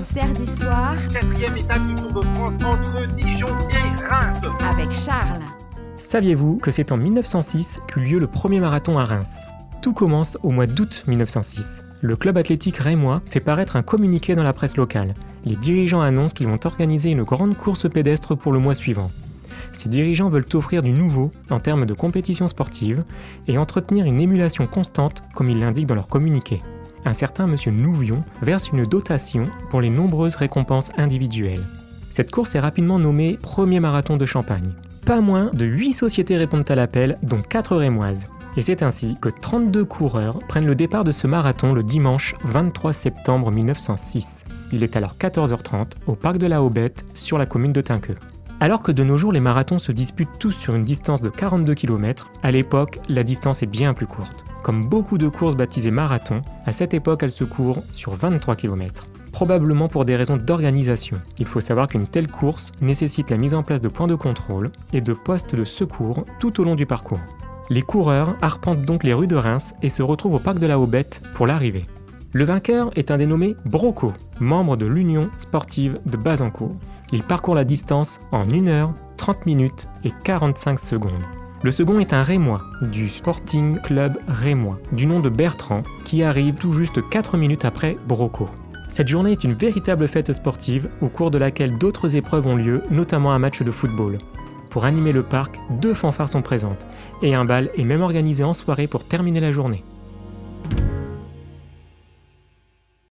Mystère d'histoire. Quatrième étape du Tour de France entre Dijon et Reims. Avec Charles. Saviez-vous que c'est en 1906 qu'eut lieu le premier marathon à Reims? Tout commence au mois d'août 1906. Le club athlétique rémois fait paraître un communiqué dans la presse locale. Les dirigeants annoncent qu'ils vont organiser une grande course pédestre pour le mois suivant. Ces dirigeants veulent offrir du nouveau en termes de compétition sportive et entretenir une émulation constante comme ils l'indiquent dans leur communiqué un certain monsieur Nouvion verse une dotation pour les nombreuses récompenses individuelles. Cette course est rapidement nommée Premier Marathon de Champagne. Pas moins de 8 sociétés répondent à l'appel, dont 4 rémoises. Et c'est ainsi que 32 coureurs prennent le départ de ce marathon le dimanche 23 septembre 1906. Il est alors 14h30 au parc de la Haubette sur la commune de Tinqueux. Alors que de nos jours les marathons se disputent tous sur une distance de 42 km, à l'époque la distance est bien plus courte. Comme beaucoup de courses baptisées marathon, à cette époque elles se courent sur 23 km. Probablement pour des raisons d'organisation. Il faut savoir qu'une telle course nécessite la mise en place de points de contrôle et de postes de secours tout au long du parcours. Les coureurs arpentent donc les rues de Reims et se retrouvent au parc de la Haubette pour l'arrivée. Le vainqueur est un dénommé Broco, membre de l'Union sportive de Bazancourt. Il parcourt la distance en 1 heure, 30 minutes et 45 secondes. Le second est un Rémois, du Sporting Club Rémois, du nom de Bertrand, qui arrive tout juste 4 minutes après Broco. Cette journée est une véritable fête sportive, au cours de laquelle d'autres épreuves ont lieu, notamment un match de football. Pour animer le parc, deux fanfares sont présentes, et un bal est même organisé en soirée pour terminer la journée.